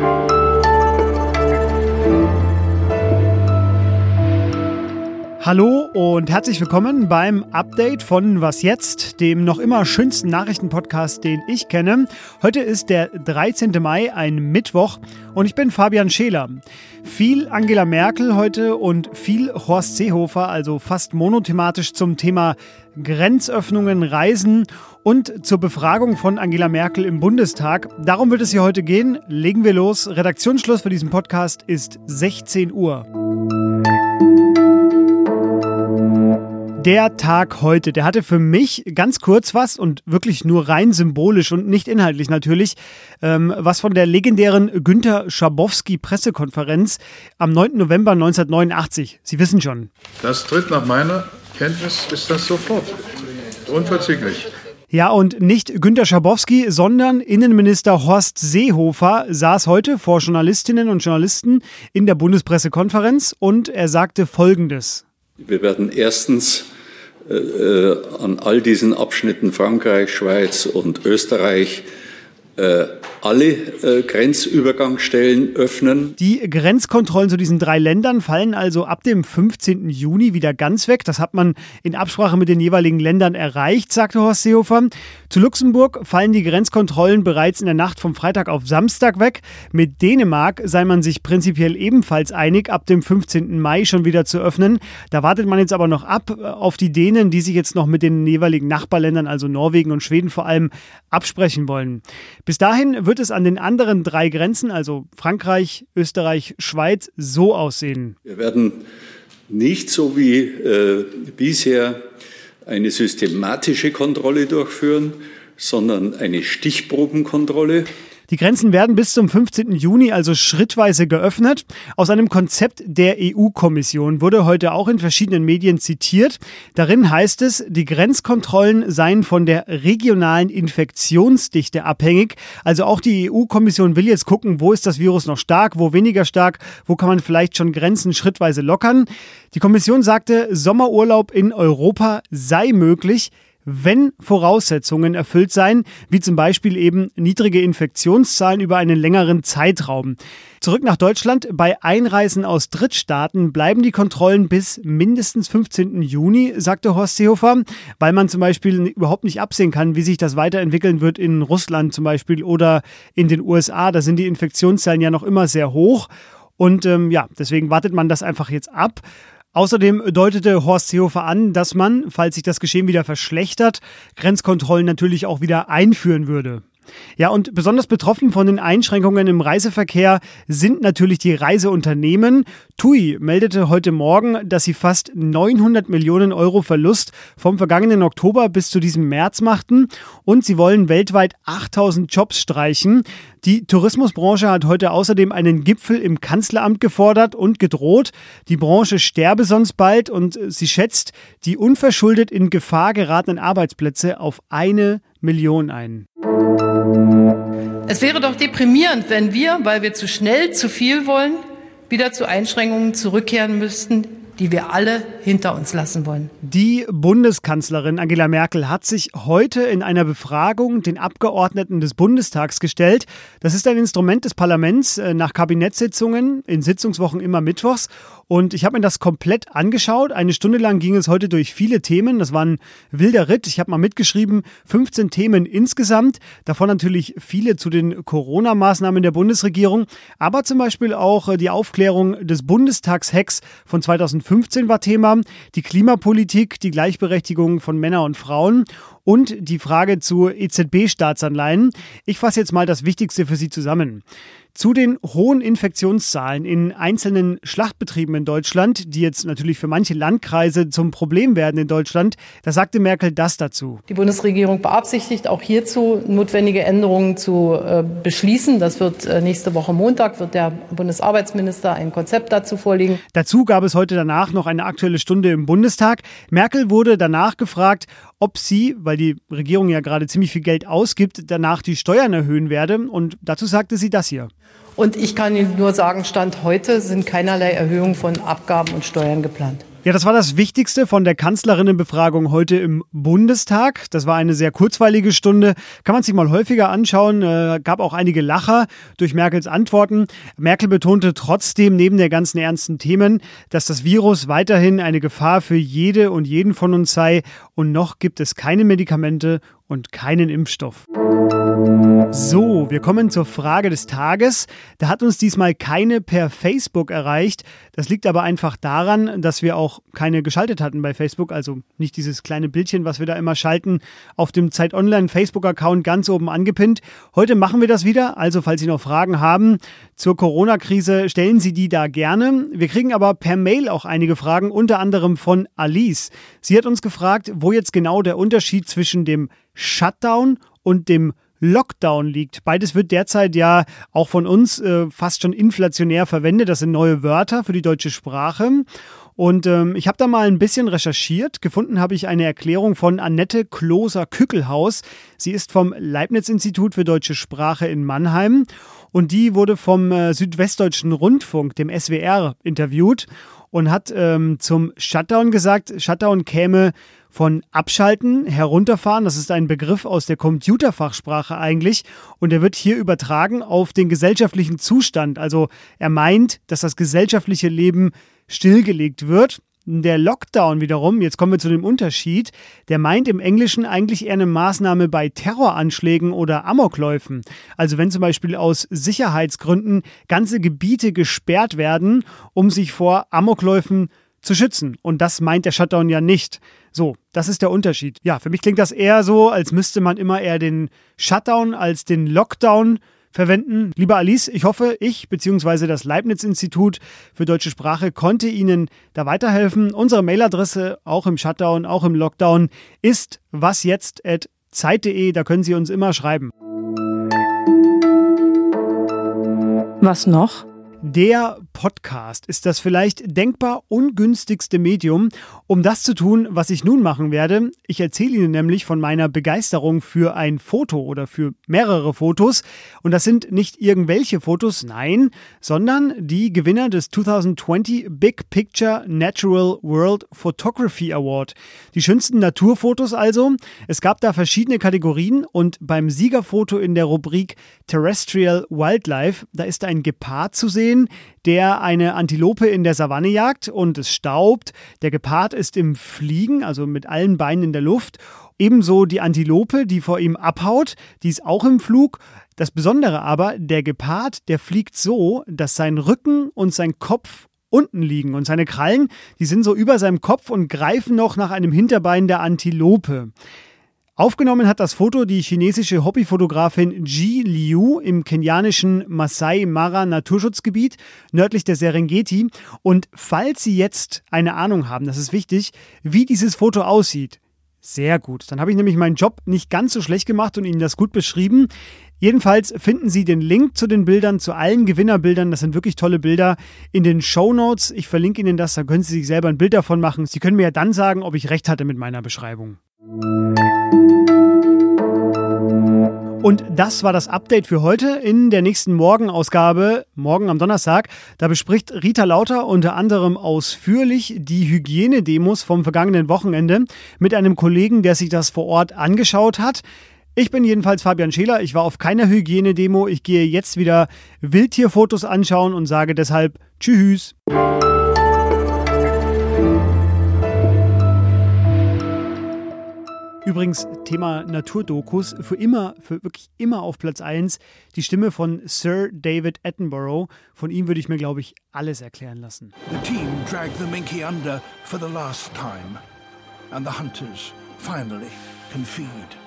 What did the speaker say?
Bye. Hallo und herzlich willkommen beim Update von Was jetzt, dem noch immer schönsten Nachrichtenpodcast, den ich kenne. Heute ist der 13. Mai, ein Mittwoch und ich bin Fabian Scheler. Viel Angela Merkel heute und viel Horst Seehofer, also fast monothematisch zum Thema Grenzöffnungen, Reisen und zur Befragung von Angela Merkel im Bundestag. Darum wird es hier heute gehen. Legen wir los. Redaktionsschluss für diesen Podcast ist 16 Uhr. Der Tag heute, der hatte für mich ganz kurz was und wirklich nur rein symbolisch und nicht inhaltlich natürlich, ähm, was von der legendären Günter Schabowski Pressekonferenz am 9. November 1989. Sie wissen schon. Das tritt nach meiner Kenntnis ist das sofort. Unverzüglich. Ja, und nicht Günter Schabowski, sondern Innenminister Horst Seehofer saß heute vor Journalistinnen und Journalisten in der Bundespressekonferenz und er sagte Folgendes. Wir werden erstens äh, äh, an all diesen Abschnitten Frankreich, Schweiz und Österreich alle äh, Grenzübergangsstellen öffnen. Die Grenzkontrollen zu diesen drei Ländern fallen also ab dem 15. Juni wieder ganz weg. Das hat man in Absprache mit den jeweiligen Ländern erreicht, sagte Horst Seehofer. Zu Luxemburg fallen die Grenzkontrollen bereits in der Nacht vom Freitag auf Samstag weg. Mit Dänemark sei man sich prinzipiell ebenfalls einig, ab dem 15. Mai schon wieder zu öffnen. Da wartet man jetzt aber noch ab äh, auf die Dänen, die sich jetzt noch mit den jeweiligen Nachbarländern, also Norwegen und Schweden vor allem, absprechen wollen. Bis dahin wird es an den anderen drei Grenzen, also Frankreich, Österreich, Schweiz, so aussehen. Wir werden nicht so wie äh, bisher eine systematische Kontrolle durchführen, sondern eine Stichprobenkontrolle. Die Grenzen werden bis zum 15. Juni also schrittweise geöffnet. Aus einem Konzept der EU-Kommission wurde heute auch in verschiedenen Medien zitiert. Darin heißt es, die Grenzkontrollen seien von der regionalen Infektionsdichte abhängig. Also auch die EU-Kommission will jetzt gucken, wo ist das Virus noch stark, wo weniger stark, wo kann man vielleicht schon Grenzen schrittweise lockern. Die Kommission sagte, Sommerurlaub in Europa sei möglich wenn Voraussetzungen erfüllt seien, wie zum Beispiel eben niedrige Infektionszahlen über einen längeren Zeitraum. Zurück nach Deutschland. Bei Einreisen aus Drittstaaten bleiben die Kontrollen bis mindestens 15. Juni, sagte Horst Seehofer, weil man zum Beispiel überhaupt nicht absehen kann, wie sich das weiterentwickeln wird in Russland zum Beispiel oder in den USA. Da sind die Infektionszahlen ja noch immer sehr hoch. Und ähm, ja, deswegen wartet man das einfach jetzt ab. Außerdem deutete Horst Seehofer an, dass man, falls sich das Geschehen wieder verschlechtert, Grenzkontrollen natürlich auch wieder einführen würde. Ja, und besonders betroffen von den Einschränkungen im Reiseverkehr sind natürlich die Reiseunternehmen. TUI meldete heute Morgen, dass sie fast 900 Millionen Euro Verlust vom vergangenen Oktober bis zu diesem März machten und sie wollen weltweit 8000 Jobs streichen. Die Tourismusbranche hat heute außerdem einen Gipfel im Kanzleramt gefordert und gedroht, die Branche sterbe sonst bald und sie schätzt die unverschuldet in Gefahr geratenen Arbeitsplätze auf eine Million ein. Es wäre doch deprimierend, wenn wir, weil wir zu schnell zu viel wollen, wieder zu Einschränkungen zurückkehren müssten, die wir alle hinter uns lassen wollen. Die Bundeskanzlerin Angela Merkel hat sich heute in einer Befragung den Abgeordneten des Bundestags gestellt. Das ist ein Instrument des Parlaments äh, nach Kabinettssitzungen in Sitzungswochen immer mittwochs. Und ich habe mir das komplett angeschaut. Eine Stunde lang ging es heute durch viele Themen. Das war ein wilder Ritt. Ich habe mal mitgeschrieben, 15 Themen insgesamt. Davon natürlich viele zu den Corona-Maßnahmen der Bundesregierung, aber zum Beispiel auch äh, die Aufklärung des Bundestagshacks von 2015. 2015 war Thema, die Klimapolitik, die Gleichberechtigung von Männern und Frauen und die Frage zu EZB-Staatsanleihen. Ich fasse jetzt mal das Wichtigste für Sie zusammen. Zu den hohen Infektionszahlen in einzelnen Schlachtbetrieben in Deutschland, die jetzt natürlich für manche Landkreise zum Problem werden in Deutschland, da sagte Merkel das dazu. Die Bundesregierung beabsichtigt auch hierzu notwendige Änderungen zu äh, beschließen. Das wird äh, nächste Woche Montag, wird der Bundesarbeitsminister ein Konzept dazu vorlegen. Dazu gab es heute danach noch eine aktuelle Stunde im Bundestag. Merkel wurde danach gefragt, ob sie, weil die Regierung ja gerade ziemlich viel Geld ausgibt, danach die Steuern erhöhen werde. Und dazu sagte sie das hier. Und ich kann Ihnen nur sagen, Stand heute sind keinerlei Erhöhungen von Abgaben und Steuern geplant. Ja, das war das Wichtigste von der Kanzlerinnenbefragung heute im Bundestag. Das war eine sehr kurzweilige Stunde. Kann man sich mal häufiger anschauen. Äh, gab auch einige Lacher durch Merkels Antworten. Merkel betonte trotzdem neben der ganzen ernsten Themen, dass das Virus weiterhin eine Gefahr für jede und jeden von uns sei. Und noch gibt es keine Medikamente und keinen Impfstoff. So, wir kommen zur Frage des Tages. Da hat uns diesmal keine per Facebook erreicht. Das liegt aber einfach daran, dass wir auch keine geschaltet hatten bei Facebook. Also nicht dieses kleine Bildchen, was wir da immer schalten, auf dem Zeit Online Facebook-Account ganz oben angepinnt. Heute machen wir das wieder. Also, falls Sie noch Fragen haben zur Corona-Krise, stellen Sie die da gerne. Wir kriegen aber per Mail auch einige Fragen, unter anderem von Alice. Sie hat uns gefragt, wo jetzt genau der Unterschied zwischen dem Shutdown und dem Lockdown liegt. Beides wird derzeit ja auch von uns äh, fast schon inflationär verwendet. Das sind neue Wörter für die deutsche Sprache. Und ähm, ich habe da mal ein bisschen recherchiert. Gefunden habe ich eine Erklärung von Annette Kloser-Kückelhaus. Sie ist vom Leibniz-Institut für deutsche Sprache in Mannheim. Und die wurde vom äh, Südwestdeutschen Rundfunk, dem SWR, interviewt und hat ähm, zum Shutdown gesagt, Shutdown käme von abschalten, herunterfahren. Das ist ein Begriff aus der Computerfachsprache eigentlich. Und er wird hier übertragen auf den gesellschaftlichen Zustand. Also er meint, dass das gesellschaftliche Leben stillgelegt wird. Der Lockdown wiederum, jetzt kommen wir zu dem Unterschied, der meint im Englischen eigentlich eher eine Maßnahme bei Terroranschlägen oder Amokläufen. Also wenn zum Beispiel aus Sicherheitsgründen ganze Gebiete gesperrt werden, um sich vor Amokläufen zu schützen. Und das meint der Shutdown ja nicht. So, das ist der Unterschied. Ja, für mich klingt das eher so, als müsste man immer eher den Shutdown als den Lockdown verwenden. Lieber Alice, ich hoffe, ich bzw. das Leibniz-Institut für deutsche Sprache konnte Ihnen da weiterhelfen. Unsere Mailadresse, auch im Shutdown, auch im Lockdown, ist wasjetzt.zeit.de. Da können Sie uns immer schreiben. Was noch? Der Podcast ist das vielleicht denkbar ungünstigste Medium, um das zu tun, was ich nun machen werde. Ich erzähle Ihnen nämlich von meiner Begeisterung für ein Foto oder für mehrere Fotos. Und das sind nicht irgendwelche Fotos, nein, sondern die Gewinner des 2020 Big Picture Natural World Photography Award. Die schönsten Naturfotos also. Es gab da verschiedene Kategorien und beim Siegerfoto in der Rubrik Terrestrial Wildlife, da ist ein Gepard zu sehen sehen, der eine Antilope in der Savanne jagt und es staubt. Der Gepard ist im Fliegen, also mit allen Beinen in der Luft. Ebenso die Antilope, die vor ihm abhaut, die ist auch im Flug. Das Besondere aber, der Gepard, der fliegt so, dass sein Rücken und sein Kopf unten liegen und seine Krallen, die sind so über seinem Kopf und greifen noch nach einem Hinterbein der Antilope. Aufgenommen hat das Foto die chinesische Hobbyfotografin Ji Liu im kenianischen Masai Mara Naturschutzgebiet nördlich der Serengeti. Und falls Sie jetzt eine Ahnung haben, das ist wichtig, wie dieses Foto aussieht, sehr gut. Dann habe ich nämlich meinen Job nicht ganz so schlecht gemacht und Ihnen das gut beschrieben. Jedenfalls finden Sie den Link zu den Bildern, zu allen Gewinnerbildern. Das sind wirklich tolle Bilder in den Show Notes. Ich verlinke Ihnen das, da können Sie sich selber ein Bild davon machen. Sie können mir ja dann sagen, ob ich recht hatte mit meiner Beschreibung. Und das war das Update für heute. In der nächsten Morgenausgabe, morgen am Donnerstag, da bespricht Rita Lauter unter anderem ausführlich die Hygienedemos vom vergangenen Wochenende mit einem Kollegen, der sich das vor Ort angeschaut hat. Ich bin jedenfalls Fabian Scheler. Ich war auf keiner Hygienedemo. Ich gehe jetzt wieder Wildtierfotos anschauen und sage deshalb Tschüss. Übrigens, Thema Naturdokus, für immer, für wirklich immer auf Platz 1, die Stimme von Sir David Attenborough. Von ihm würde ich mir, glaube ich, alles erklären lassen. The team dragged the Minky under for the last time. And the hunters finally can feed.